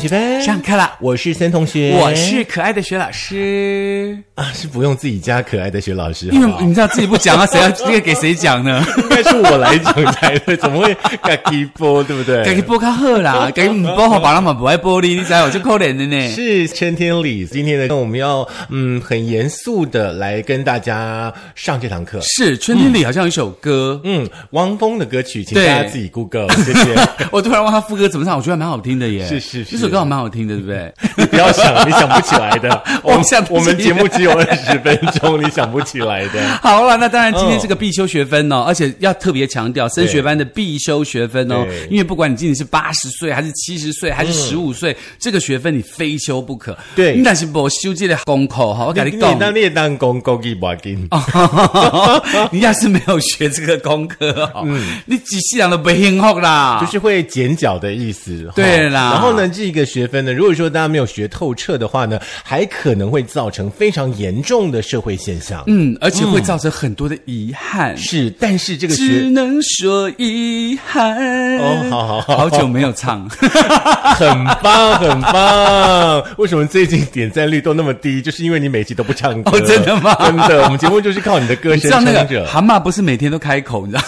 森学班上课了，我是森同学，我是可爱的学老师。啊，是不用自己加可爱的学老师，因为你知道自己不讲啊，谁要这个给谁讲呢？应该是我来讲才对，怎么会嘎叽播，对不对？该去播较好啦，改唔波好，别人嘛不爱玻璃，你知道我就可怜的呢。是春天里，今天呢，我们要嗯很严肃的来跟大家上这堂课。是春天里好像有一首歌，嗯，汪峰的歌曲，请对大家自己 Google，谢谢。我突然忘他副歌怎么唱，我觉得还蛮好听的耶。是是是这首歌还蛮好听的，对不对？你不要想，你想不起来的。我们想我们节目只有二十分钟，你想不起来的。好了，那当然今天嗯是个必修学分哦，而且要特别强调升学班的必修学分哦，因为不管你今年是八十岁还是七十岁还是十五岁，这个学分你非修不可。对你但是不修这个功课哈，我跟你你讲。当列当公公给不给？你要是没有学这个功课哦，你几世人都不幸福啦。嗯就是会剪脚的意思。哈对啦然后呢，这个学分呢，如果说大家没有学透彻的话呢，还可能会造成非常严重的社会现象。嗯，而且会造成很多的遗憾。是，但是这个只能说遗憾。哦好好好好久没有唱。很棒，很棒。为什么最近点赞率都那么低？就是因为你每集都不唱歌。哦真的吗真的，我们节目就是靠你的歌你知声道那个撑着。蛤蟆不是每天都开口，你知道？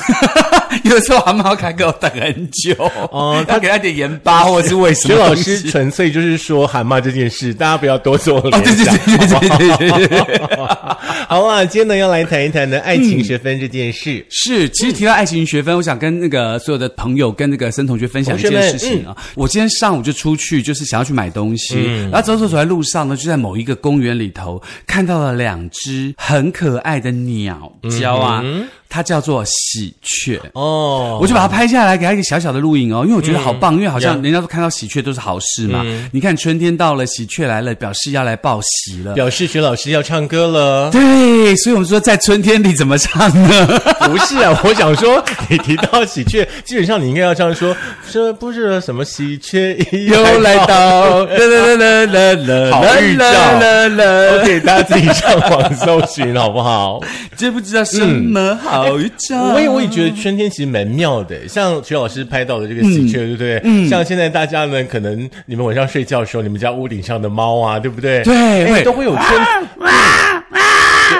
有时候蛤蟆要开口等很久哦 他给他点盐巴 或者是为什薛么刘？老师纯粹就是说蛤蟆这件事，大家不要多做联想。好啊，今天呢要来谈一谈呢爱情学分这件事。是，其实提到爱情学分，我想跟那个所有的朋友跟那个森同学分享一件事情啊。我今天上午就出去，就是想要去买东西，然后走走走在路上呢，就在某一个公园里头看到了两只很可爱的鸟叫啊，它叫做喜鹊。哦，我就把它拍下来，给它一个小小的录影哦，因为我觉得好棒，因为好像人家都看到喜鹊都是好事嘛。你看春天到了，喜鹊来了，表示要来报喜了。表示徐老师要唱歌了。对，所以我们说在春天里怎么唱呢？不是啊，我想说，你提到喜鹊，基本上你应该要这样说，这不是什么喜鹊又来到，啦啦啦啦啦好预兆啦啦。OK，大家自己上网搜寻好不好？知不知道什么好预兆？我也我也觉得春天其实蛮妙的，像徐老师拍到的这个喜鹊，对不对？嗯，像现在大家呢，可能你们晚上睡觉的时候，你们家屋顶上的猫啊，对不对？对都会有春。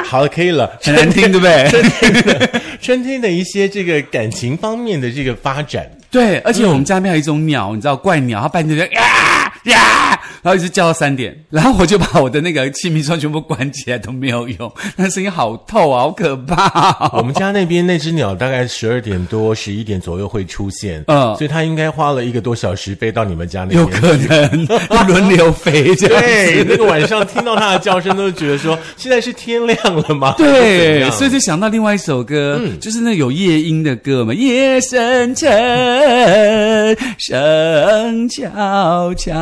好了，可以了，很难听，对不对？春天的春天的一些这个感情方面的这个发展，对，而且我们家那边有一种鸟，你知道怪鸟，它半夜就呀呀，然后一直叫到三点，然后我就把我的那个气密窗全部关起来都没有用，那声音好透啊，好可怕哦、我们家那边那只鸟大概十二点多、十一点左右会出现，嗯所以它应该花了一个多小时飞到你们家那边。有可能 轮流飞这样对，那个晚上听到它的叫声，都觉得说现在是天亮了吗？对，所以就想到另外一首歌，嗯就是那有夜莺的歌嘛，夜深沉，声悄悄，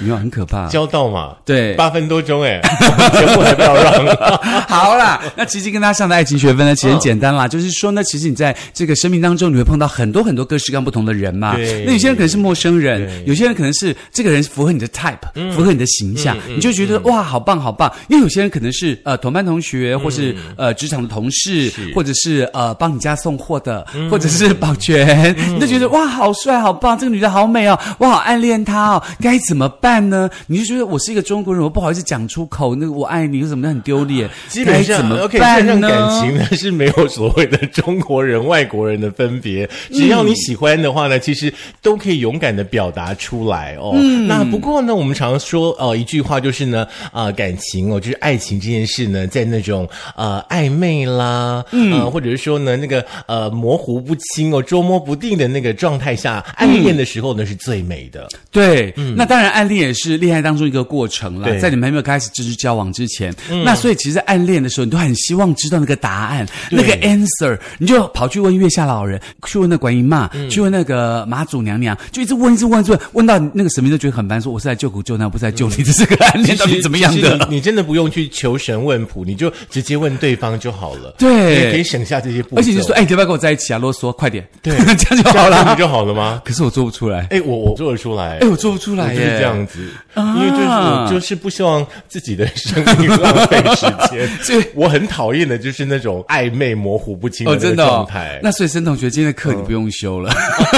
你看很可怕。交到嘛，对。八分多钟哎，节目还不要让。好啦，那其实跟大家上的爱情学分呢，其实很简单啦，就是说呢，其实你在这个生命当中，你会碰到很多很多各式各样不同的人嘛。对。那有些人可能是陌生人，有些人可能是这个人符合你的 type，、符合你的形象，你就觉得、哇，好棒好棒。因为有些人可能是呃同班同学，或是、呃职场的同事，或者是呃帮你家送货的，或者是保全，你就觉得哇，好帅好棒，这个女的好美哦，我好暗恋她哦，该怎么办呢？你就觉得我是一个中国人，我不好意思讲出口，那个我爱你，又怎么很丢脸？基本上该怎么 OK，办这呢？感情呢是没有所谓的中国人、外国人的分别，只要你喜欢的话呢，其实都可以勇敢的表达出来哦。那不过呢，我们常说呃一句话就是呢，呃感情哦，就是爱情这件事呢，在那种呃暧昧啦，呃或者是说呢那个呃模糊不清哦、捉摸不定的那个状态下，暗恋的时候呢是最美的。对，那当然，暗恋也是恋爱当中一个过程啦对。在你们还没有开始正式交往之前，那所以其实暗恋的时候，你都很希望知道那个答案，那个 answer，你就跑去问月下老人，去问那观音妈，去问那个妈祖娘娘，就一直问，一直问，一直问，问到那个神明都觉得很烦，说我是来救苦救难，不是来救你的这个暗恋到底怎么样的？你你真的不用去求神问卜，你就直接问对方就好了。对可以省下这些步骤。而且就说，哎，你要不要跟我在一起啊？啰嗦，快点，对 这样就好了这样不。就好了吗？可是我做不出来，哎，我我做得出来哎，。我做不出来来耶，就是这样子，因为就是我就是不希望自己的生命浪费时间，所以。我很讨厌的就是那种暧昧模糊不清哦，的状态。那所以申同学今天的课你不用修了，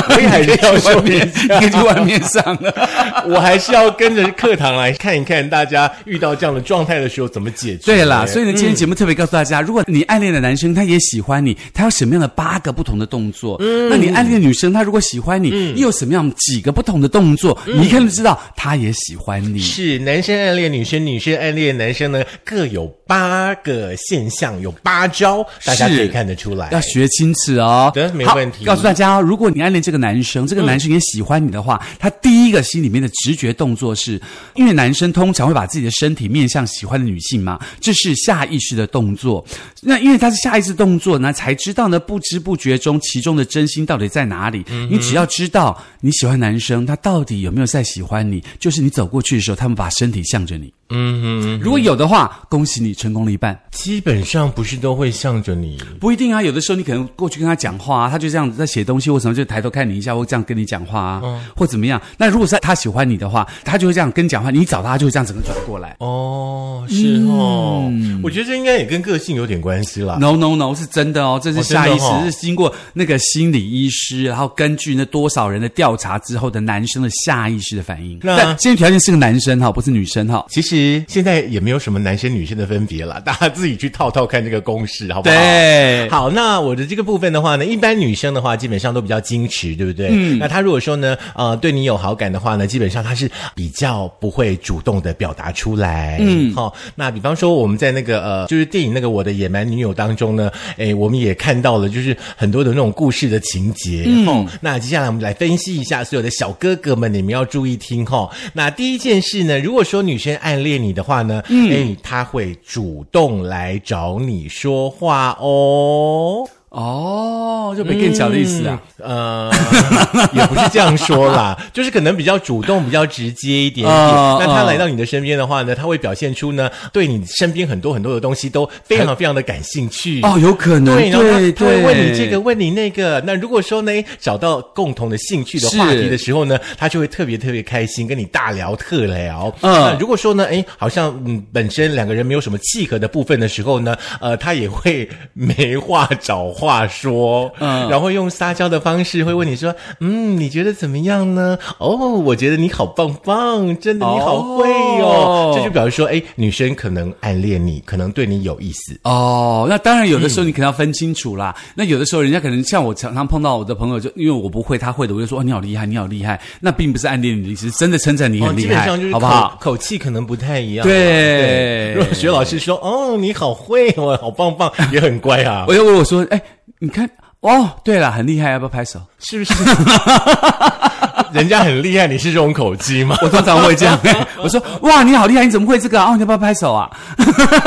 我也还是要修你一下。可以去外面上了。我还是要跟着课堂来看一看，大家遇到这样的状态的时候怎么解决。对啦，所以呢，今天嗯节目特别告诉大家，如果你暗恋的男生他也喜欢你，他有什么样的八个不同的动作？嗯。那你暗恋的女生，她如果喜欢你，你有什么样几个不同的动作？你一看就知道，他也喜欢你。是男生暗恋女生，女生暗恋男生呢，各有八个现象，有八招，大家可以看得出来。要学清楚哦，对没问题告诉大家哦，如果你暗恋这个男生，这个男生也喜欢你的话，他第一个心里面的直觉动作是，因为男生通常会把自己的身体面向喜欢的女性嘛，这是下意识的动作。那因为他是下意识动作呢，才知道呢，不知不觉中其中的真心到底在哪里。你只要知道你喜欢男生，他到底有没有在喜欢你，就是你走过去的时候，他们把身体向着你。嗯哼，如果有的话，恭喜你成功了一半。基本上不是都会向着你。不一定啊，有的时候你可能过去跟他讲话啊，他就这样子在写东西，或什么就抬头看你一下，或这样跟你讲话啊，或怎么样。那如果是他喜欢你的话，他就会这样跟你讲话，你找他，他就会这样整个转过来。哦，是哦，我觉得这应该也跟个性有点关系啦。No no no，是真的哦，这是下意识，哦哦是经过那个心理医师，然后根据那多少人的调查之后的男生的下意识的反应。那但先决条件是个男生哈，不是女生哈。其实现在也没有什么男生女生的分别了，大家自己去套套看这个公式，好不好？对好，那我的这个部分的话呢，一般女生的话基本上都比较矜持，对不对？嗯。那她如果说呢，呃，对你有好感的话呢，基本上她是比较不会主动的表达出来。嗯。好、那比方说我们在那个呃，就是电影那个《我的野蛮女友》当中呢，哎，我们也看到了就是很多的那种故事的情节。嗯。哦，那接下来我们来分析一下所有的小哥哥们，你们要注意听哈、哦。那第一件事呢，如果说女生暗恋你的话呢，嗯，哎，他会主动来找你说话哦。哦，就没更小的意思啊。呃，也不是这样说啦，就是可能比较主动、比较直接一点点。哦那他哦来到你的身边的话呢，他会表现出呢，对你身边很多很多的东西都非常非常的感兴趣。哦，有可能，对，他会问你这个，问你那个。那如果说呢，找到共同的兴趣的话题的时候呢，他就会特别特别开心，跟你大聊特聊。嗯那如果说呢，哎，好像嗯本身两个人没有什么契合的部分的时候呢，呃，他也会 没话找话说，嗯然后用撒娇的方式会问你说，嗯，你觉得怎么样呢？哦，我觉得你好棒棒，真的你好会哦。哦这就表示说，哎，女生可能暗恋你，可能对你有意思。哦，那当然，有的时候你可能要分清楚啦。那有的时候，人家可能像我常常碰到我的朋友，就因为我不会，他会的，我就说哦，你好厉害，你好厉害。那并不是暗恋你的意思，是真的称赞你哦，很厉害，基本上就是好不好？口口气可能不太一样啊。对如果学老师说：“哦，你好会哦，好棒棒，也很乖啊。我就问我说，哎，你看，哦，对了，很厉害，要不要拍手？”是不是？人家很厉害，你是这种口技吗？我通常会这样，我说哇，你好厉害，你怎么会这个啊？哦，你要不要拍手啊？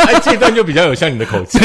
哎，这段就比较有像你的口气。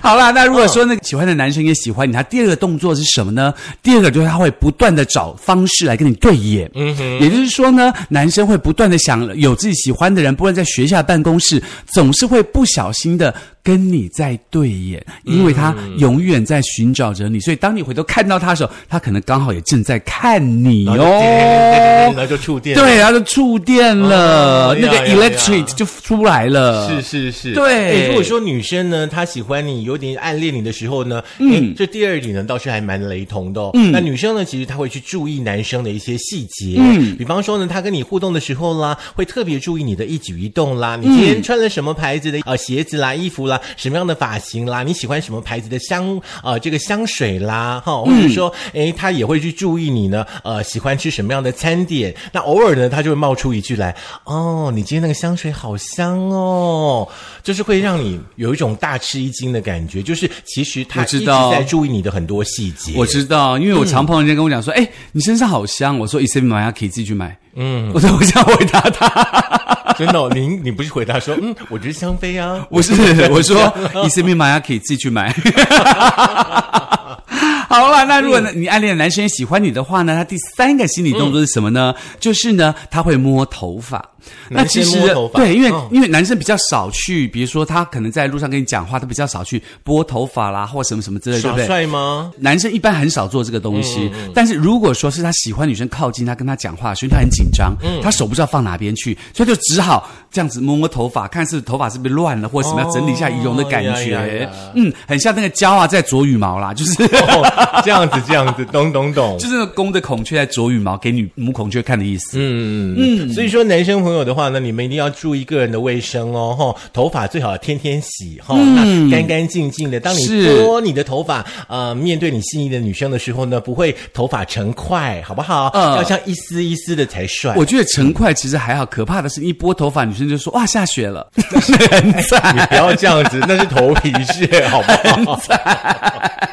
好啦，那如果说那个喜欢的男生也喜欢你，他第二个动作是什么呢？第二个就是他会不断的找方式来跟你对眼。嗯哼，也就是说呢，男生会不断的想有自己喜欢的人，不论在学校、办公室，总是会不小心的跟你在对眼，因为他永远在寻找着你，所以当你回头看到他的时候，他可能刚好也正在看你哦。然后就触电了。对，他就触电了，哦那个 electric 就出来了。是是是，对。哎如果说女生呢，她喜欢你，有点暗恋你的时候呢，嗯，这第二点呢倒是还蛮雷同的哦。嗯，那女生呢，其实她会去注意男生的一些细节，嗯，比方说呢，她跟你互动的时候啦，会特别注意你的一举一动啦，你今天穿了什么牌子的呃鞋子啦、衣服啦，什么样的发型啦，你喜欢什么牌子的香呃这个香水啦，哈，或者说，哎，她也会去注意你呢，呃，喜欢吃什么样的餐点。那偶尔呢，他就会冒出一句来，哦，你今天那个香水好香哦，就是会让你有一种大吃一惊的感觉，就是其实她我一直知道在注意你的很多细节。我知道，因为我常碰到人家跟我讲说：“哎、你身上好香。”我说：“伊森玛雅可以自己去买。”嗯，我说我想回答他，真的、哦，你你不是回答说，嗯，我觉得香妃啊，不是我说伊森玛雅可以自己去买。好了，那如果呢，你暗恋的男生也喜欢你的话呢，他第三个心理动作是什么呢？就是呢，他会摸头发。那其实对，因为、嗯因为男生比较少去，比如说他可能在路上跟你讲话，他比较少去拨头发啦，或什么什么之类，对不对？帅吗？男生一般很少做这个东西，嗯但是如果说是他喜欢女生靠近他跟他讲话，所以他很紧张，嗯他手不知道放哪边去，所以就只好这样子摸摸头发，看是头发是不是乱了，或者什么要整理一下仪容的感觉。哦呀呀呀嗯，很像那个胶啊在啄羽毛啦，就是。哦，这样子，这样子，懂懂懂。就是那公的孔雀在啄羽毛，给女母孔雀看的意思。嗯嗯嗯，所以说男生朋友的话呢，你们一定要注意个人的卫生哦，哈，头发最好天天洗哈，那干干净净的。当你是拨你的头发，呃，面对你心仪的女生的时候呢，不会头发成块，好不好？嗯要像一丝一丝的才帅。我觉得成块其实还好，可怕的是一拨头发，女生就说哇下雪了，很惨。你不要这样子，那是头皮屑，好不好？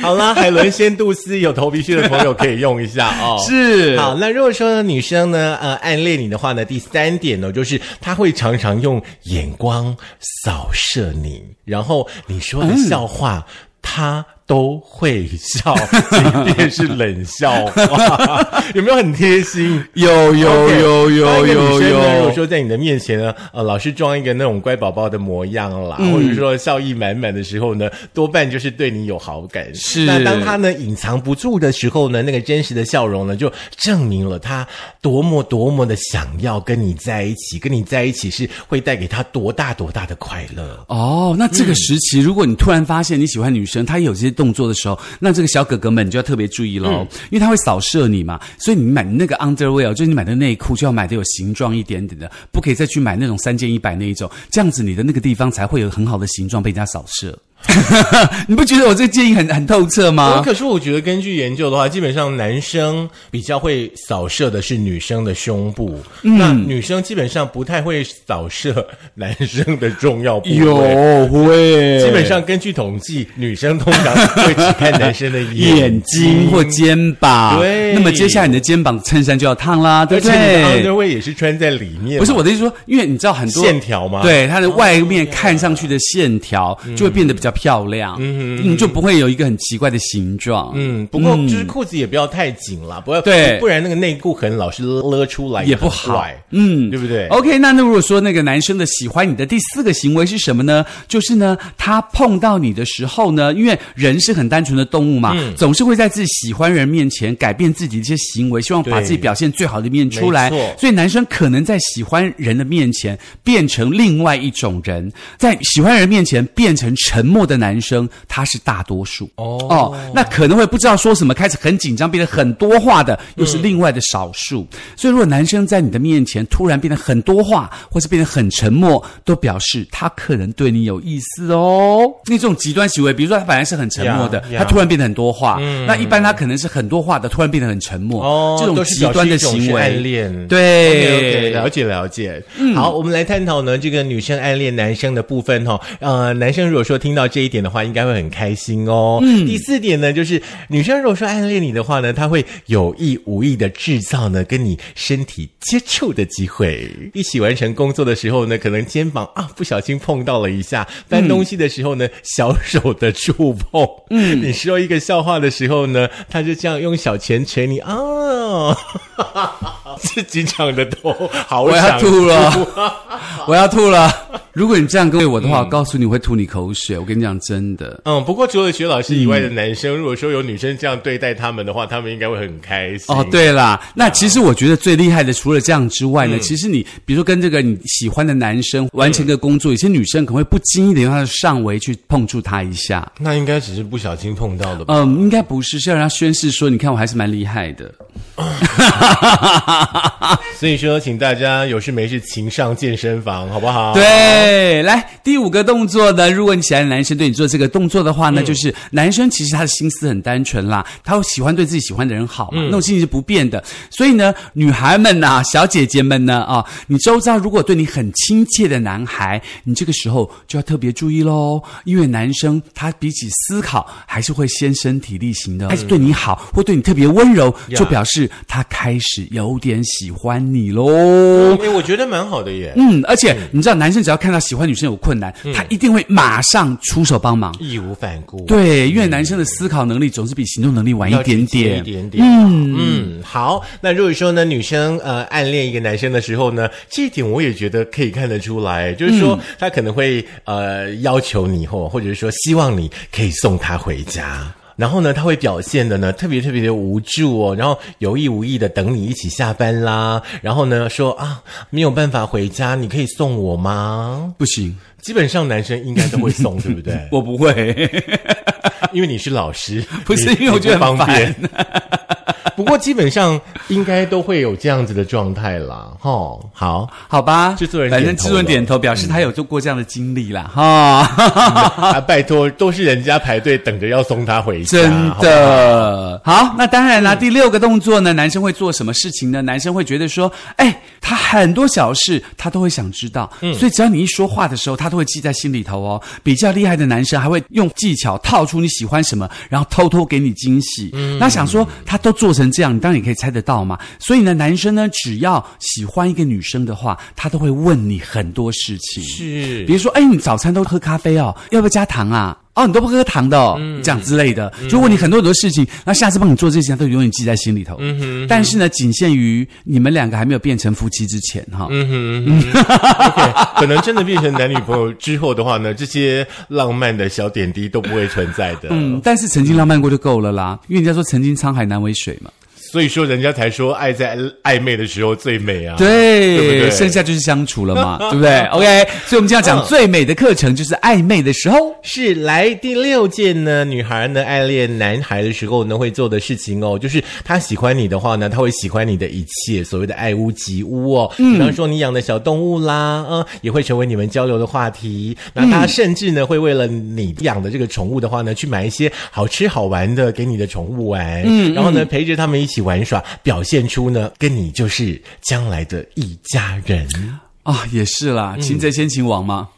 好啦，海伦仙杜丝有头皮屑的朋友可以用一下哦。是好，那如果说女生呢，呃，暗恋你的话呢，第三点呢，就是她会常常用眼光扫射你，然后你说的笑话，她都会笑，即便是冷笑话，有没有很贴心？有有有有有有，说在你的面前呢，呃，老是装一个那种乖宝宝的模样啦，或者说笑意满满的时候呢，多半就是对你有好感。是那当他呢隐藏不住的时候呢，那个真实的笑容呢，就证明了他多么多么的想要跟你在一起，跟你在一起是会带给他多大多大的快乐。哦，那这个时期，如果你突然发现你喜欢女生，她有些动作的时候，那这个小哥哥们你就要特别注意喽，因为他会扫射你嘛，所以你买那个 underwear，就是你买的内裤就要买的有形状一点点的，不可以再去买那种三件一百那一种，这样子你的那个地方才会有很好的形状被人家扫射。你不觉得我这个建议很很透彻我吗？可是我觉得根据研究的话，基本上男生比较会扫射的是女生的胸部，那女生基本上不太会扫射男生的重要部位。有会基本上根据统计，女生通常会只看男生的眼眼睛或肩膀。对那么接下来你的肩膀衬衫就要烫啦，对不对？underwear 也是穿在里面，不是我的意思说，因为你知道很多线条吗对，它的外面看上去的线条就会变得比较漂亮，嗯，你就不会有一个很奇怪的形状，嗯，不过就是裤子也不要太紧了，不要对。不然那个内裤痕老是勒出来也不好。怪嗯。对不对？OK，那那如果说那个男生的喜欢你的第四个行为是什么呢？就是呢，他碰到你的时候呢，因为人是很单纯的动物嘛，嗯。总是会在自己喜欢人面前改变自己的一些行为，希望把自己表现最好的一面出来。所以男生可能在喜欢人的面前变成另外一种人，在喜欢人面前变成沉默的男生，他是大多数。哦那可能会不知道说什么，开始很紧张，变得很多话的，又是另外的少数。所以，如果男生在你的面前突然变得很多话，或是变得很沉默，都表示他可能对你有意思哦。那这种极端行为，比如说他本来是很沉默的他突然变得很多话，那一般他可能是很多话的，突然变得很沉默。哦，这种极端的行为，暗恋，对了解了解。好，我们来探讨呢这个女生暗恋男生的部分哈、哦。呃，男生如果说听到这一点的话，应该会很开心哦。嗯，第四点呢，就是女生如果说暗恋你的话呢，她会有意无意的制造呢跟你身体接触的机会。一起完成工作的时候呢，可能肩膀啊不小心碰到了一下，搬东西的时候呢，小手的触碰。嗯，你说一个笑话的时候呢，他就这样用小拳捶你啊。自己长的头，好我要吐了，我要吐了。如果你这样跟我的话，我告诉你我会吐你口水。我跟你讲，真的。嗯，不过除了徐老师以外的男生，如果说有女生这样对待他们的话，他们应该会很开心。哦，对啦，那其实我觉得最厉害的，除了这样之外呢，其实你比如说跟这个你喜欢的男生完成个工作，有些女生可能会不经意的用她的上围去碰触他一下。那应该只是不小心碰到的吧？嗯，应该不是，是要让他宣誓说，你看我还是蛮厉害的。所以说，请大家有事没事勤上健身房，好不好？。对，来第五个动作呢，如果你喜欢男生对你做这个动作的话呢，就是男生其实他的心思很单纯啦，他会喜欢对自己喜欢的人好嘛，那种心情是不变的。所以呢，女孩们呐、小姐姐们呢，啊，你周遭如果对你很亲切的男孩，你这个时候就要特别注意喽，因为男生他比起思考，还是会先身体力行的，还是对你好或对你特别温柔，就表示。示他开始有点喜欢你喽。哎，我觉得蛮好的耶，嗯，而且你知道，男生只要看到喜欢女生有困难，他一定会马上出手帮忙。义无反顾。对，因为男生的思考能力总是比行动能力晚一点点一。点点。嗯嗯，好。那如果说呢，女生呃暗恋一个男生的时候呢，这一点我也觉得可以看得出来，就是说他可能会呃要求你或或者是说希望你可以送他回家。然后呢，他会表现的呢特别特别的无助哦，然后有意无意的等你一起下班啦，然后呢说啊没有办法回家，你可以送我吗？不行，基本上男生应该都会送，对不对？我不会。因为你是老师，不是因为我觉得很方便。不过基本上应该都会有这样子的状态啦，哈。好，好吧，制作人反正制作人点头表示他有做过这样的经历啦，哈。啊，拜托，都是人家排队等着要送他回家，真好好。的好，那当然啦。第六个动作呢，男生会做什么事情呢？男生会觉得说，哎，他很多小事他都会想知道，所以只要你一说话的时候，他都会记在心里头哦。比较厉害的男生还会用技巧套出你喜欢什么，然后偷偷给你惊喜。那想说他都做成这样，你当然也可以猜得到嘛。所以呢，男生呢，只要喜欢一个女生的话，他都会问你很多事情。是比如说，哎，你早餐都喝咖啡哦，要不要加糖啊？哦，你都不喝糖的哦，这样之类的，就问你很多很多事情，那下次帮你做这些事情，他都永远记在心里头。嗯哼但是呢，仅限于你们两个还没有变成夫妻之前哈。OK，可能真的变成男女朋友之后的话呢，这些浪漫的小点滴都不会存在的。嗯，但是曾经浪漫过就够了啦，因为人家说曾经沧海难为水嘛。所以说人家才说爱在暧昧的时候最美啊。对，对不对剩下就是相处了嘛，对不对？OK，所以我们今天要讲最美的课程就是暧昧的时候。是来第六件呢，女孩呢爱恋男孩的时候呢会做的事情哦，就是她喜欢你的话呢，她会喜欢你的一切，所谓的爱屋及乌哦。比方说你养的小动物啦，嗯，也会成为你们交流的话题。那她甚至呢会为了你养的这个宠物的话呢，去买一些好吃好玩的给你的宠物玩，嗯，然后呢陪着他们一起玩耍，表现出呢跟你就是将来的一家人，啊，也是啦，擒贼先擒王嘛，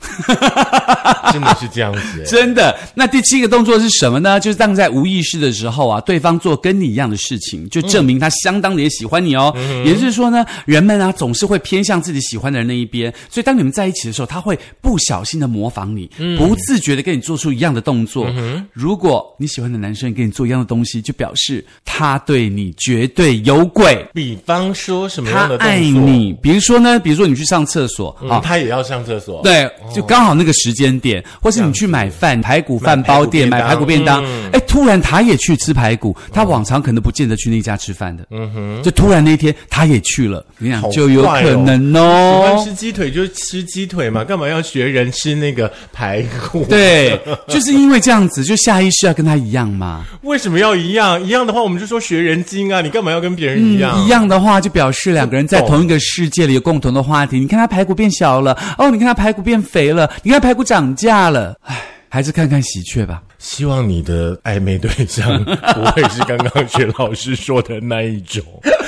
真的是这样子。真的。那第七个动作是什么呢？就是当在无意识的时候啊，对方做跟你一样的事情，就证明他相当的也喜欢你哦。也就是说呢，人们啊总是会偏向自己喜欢的人那一边，所以当你们在一起的时候，他会不小心的模仿你，不自觉的跟你做出一样的动作。如果你喜欢的男生跟你做一样的东西，就表示他对你绝对有鬼。比方说什么他样的动作？爱你，比如说呢，比如说你去上厕所嗯，啊，他也要上厕所。对，就刚好那个时间点，或是你去买饭，排骨饭包店买排骨便当，哎，突然他也去吃排骨，他往常可能不见得去那家吃饭的，嗯哼，就突然那天他也去了，你好想就有可能哦喜欢哦。吃鸡腿就吃鸡腿嘛，干嘛要学人吃那个排骨？，对，就是因为这样子，就下意识要跟他一样嘛。为什么要一样？一样的话，我们就说学人精啊，你干嘛要跟别人一样？嗯一样的话，就表示两个人在同一个世界里有共同的话题。你看他排骨变小了，哦，你看他排骨变肥了，你看排骨涨价了，唉，还是看看喜鹊吧。希望你的暧昧对象不会是刚刚薛老师说的那一种。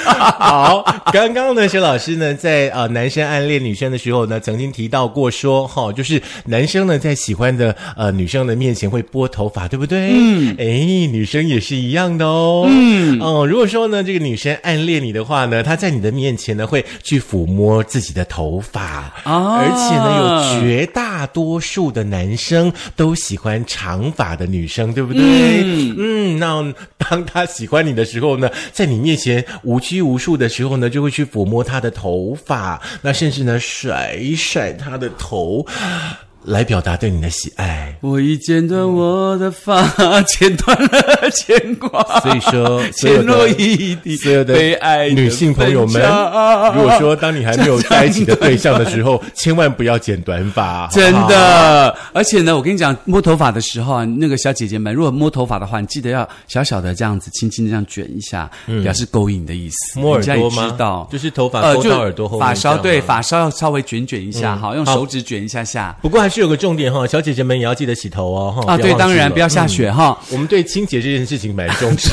好，刚刚呢，薛老师呢，在呃男生暗恋女生的时候呢，曾经提到过说，哈、就是男生呢在喜欢的呃女生的面前会拨头发，对不对？嗯，哎，女生也是一样的哦。嗯，哦，如果说呢，这个女生暗恋你的话呢，她在你的面前呢会去抚摸自己的头发，啊而且呢，有绝大多数的男生都喜欢长发的女生，对不对？嗯那当他喜欢你的时候呢，在你面前无无数的时候呢，就会去抚摸他的头发，那甚至呢甩一甩他的头，来表达对你的喜爱。我已剪断我的发，剪断了牵挂。所以说，所有陷落的一地所有的被爱女性朋友们，如果说当你还没有在一起的对象的时候，千万不要剪短发，真。的，而且呢，我跟你讲，摸头发的时候啊，那个小姐姐们，如果摸头发的话，你记得要小小的这样子，轻轻的这样卷一下，表示勾引的意思。嗯摸耳朵吗知道，就是头发勾到耳朵后面发梢对，发梢要稍微卷卷一下，哈，用手指卷一下下。不过还是是有个重点哈，小姐姐们也要记得洗头哦哈。啊，对，当然不要下。下雪哈。我们对清洁这件事情蛮重视。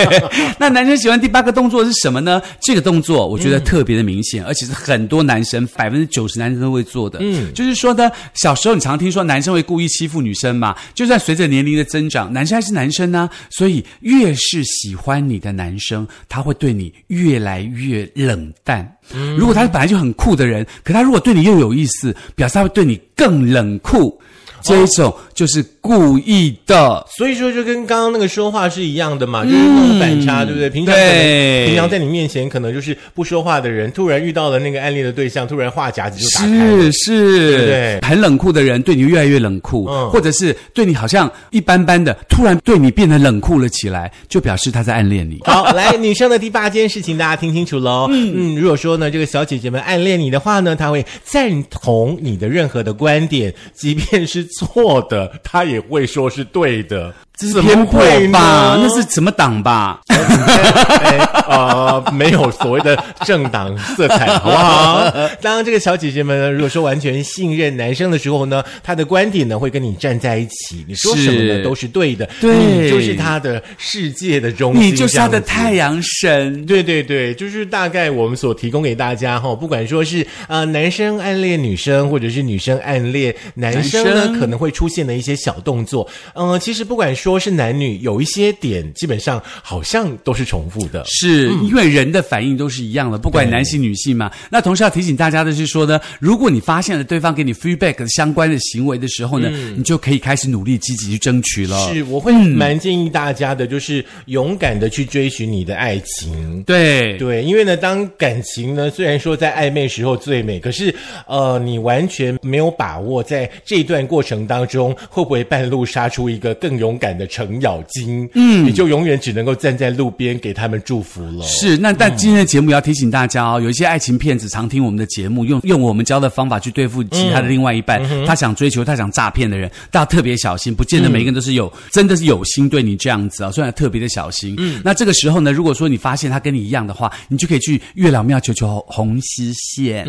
那男生喜欢第八个动作是什么呢？这个动作我觉得特别的明显，而且是很多男生百分之九十男生都会做的。嗯，就是说呢，小时候你常听说男生会故意欺负女生嘛，就算随着年龄的增长，男生还是男生呢，所以越是喜欢你的男生，他会对你越来越冷淡。如果他本来就很酷的人，可他如果对你又有意思，表示他会对你更冷酷。这一种就是故意的，所以说就跟刚刚那个说话是一样的嘛，就是那种反差，对不对？平常可能平常在你面前可能就是不说话的人，突然遇到了那个暗恋的对象，突然话匣子就打开了，是是，对很冷酷的人对你越来越冷酷，或者是对你好像一般般的，突然对你变得冷酷了起来，就表示他在暗恋你。好，来女生的第八件事情，大家听清楚喽。嗯。嗯，如果说呢，这个小姐姐们暗恋你的话呢，她会赞同你的任何的观点，即便是错的，他也会说是对的。这是偏颇会吧？那是什么党吧？哎呃，没有所谓的政党色彩，好不好？当这个小姐姐们呢，如果说完全信任男生的时候呢，她的观点呢会跟你站在一起，你说什么都是对的，对你就是她的世界的中心，你就是他的太阳神。对对对，就是大概我们所提供给大家哈，不管说是呃男生暗恋女生，或者是女生暗恋男生呢，生可能会出现的一些小动作，呃，其实不管说是男女，有一些点基本上好像都是重复的。是因为人的反应都是一样的，不管男性女性嘛。那同时要提醒大家的是说呢，如果你发现了对方给你 feedback 相关的行为的时候呢，你就可以开始努力积极去争取了。是，我会蛮建议大家的，就是勇敢的去追寻你的爱情。对对，因为呢，当感情呢，虽然说在暧昧时候最美，可是呃，你完全没有把握在这一段过程当中，会不会半路杀出一个更勇敢的程咬金？嗯，你就永远只能够站在路边给他们祝福了。是，那但今天的节目也要提醒大家哦，有一些爱情骗子常听我们的节目，用用我们教的方法去对付其他的另外一半，他想追求、他想诈骗的人，大家特别小心，不见得每个人都是有、真的是有心对你这样子啊、所以要特别的小心。嗯，那这个时候呢，如果说你发现他跟你一样的话，你就可以去月老庙求求红丝线。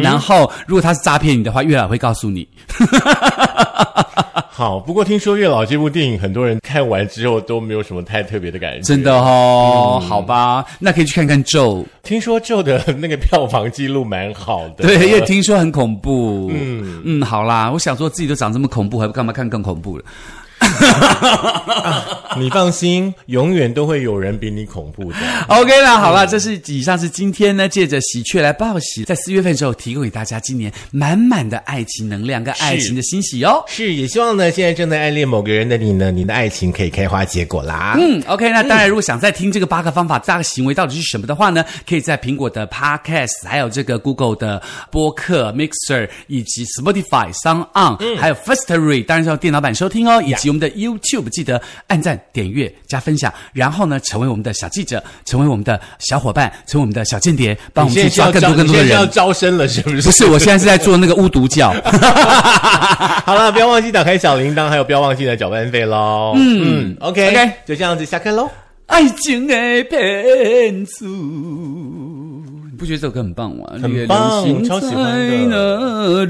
然后如果他是诈骗你的话，月老会告诉你。好，不过听说《月老》这部电影，很多人看完之后都没有什么太特别的感觉。真的哦，好吧，那可以去看看咒。听说咒的那个票房记录蛮好的。对，因为听说很恐怖。嗯嗯，好啦，我想说自己都长这么恐怖，还不干嘛看更恐怖了？你放心，永远都会有人比你恐怖的。OK 啦，好了，这是以上是今天呢，借着喜鹊来报喜，在四月份的时候提供给大家今年满满的爱情能量跟爱情的欣喜哦。是，也希望呢，现在正在暗恋某个人的你呢，你的爱情可以开花结果啦。嗯，OK，那当然，如果想再听这个八个方法、八个行为到底是什么的话呢，可以在苹果的 Podcast，还有这个 Google 的播客 Mixer，以及 Spotify、Sound On，、还有 Firstory，当然是要电脑版收听哦，以及我们的 YouTube，记得按赞、点阅、加分享，然后呢，成为我们的小记者，成为我们的小伙伴，成为我们的小间谍，帮我你们去抓更多更多的人要。招生了，是不是？不是，我现在是在做那个巫毒教。好了，不要忘记打开小铃铛，还有不要忘记呢缴班费喽。嗯嗯，OK OK 就这样子下课喽。爱情的骗子，你不觉得这首歌很棒吗？很棒星超喜欢的？